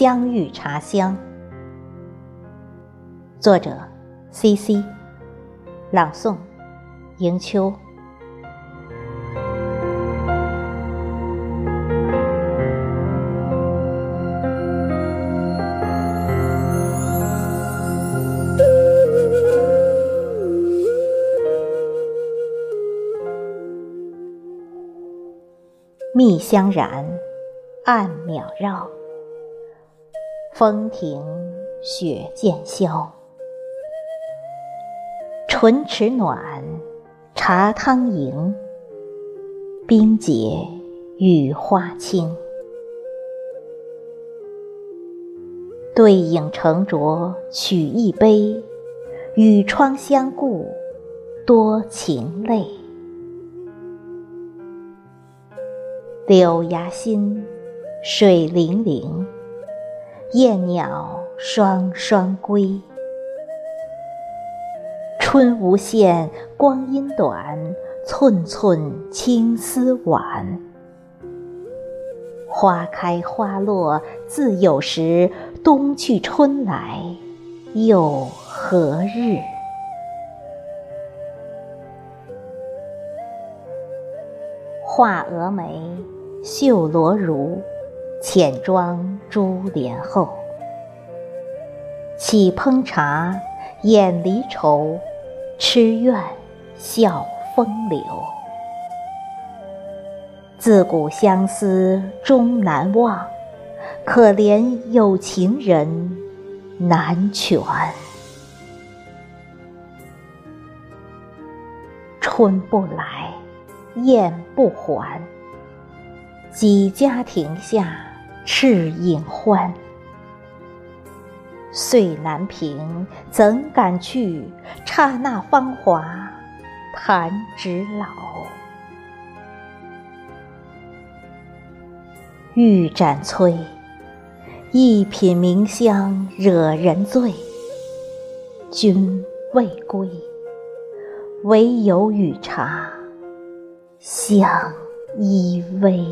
香玉茶香。作者：C.C. 朗诵：迎秋。蜜香染，暗渺绕。风停雪渐消，唇齿暖，茶汤盈。冰解雨花清，对影成酌取一杯，与窗相顾多情泪。柳芽新，水灵灵，燕鸟双双归。春无限，光阴短，寸寸青丝晚。花开花落自有时，冬去春来又何日？画蛾眉。绣罗襦，浅妆珠帘后。起烹茶，眼离愁，痴怨笑风流。自古相思终难忘，可怜有情人难全。春不来，雁不还。几家亭下赤影欢，岁难平，怎敢去？刹那芳华，弹指老。玉盏催，一品茗香惹人醉。君未归，唯有与茶相依偎。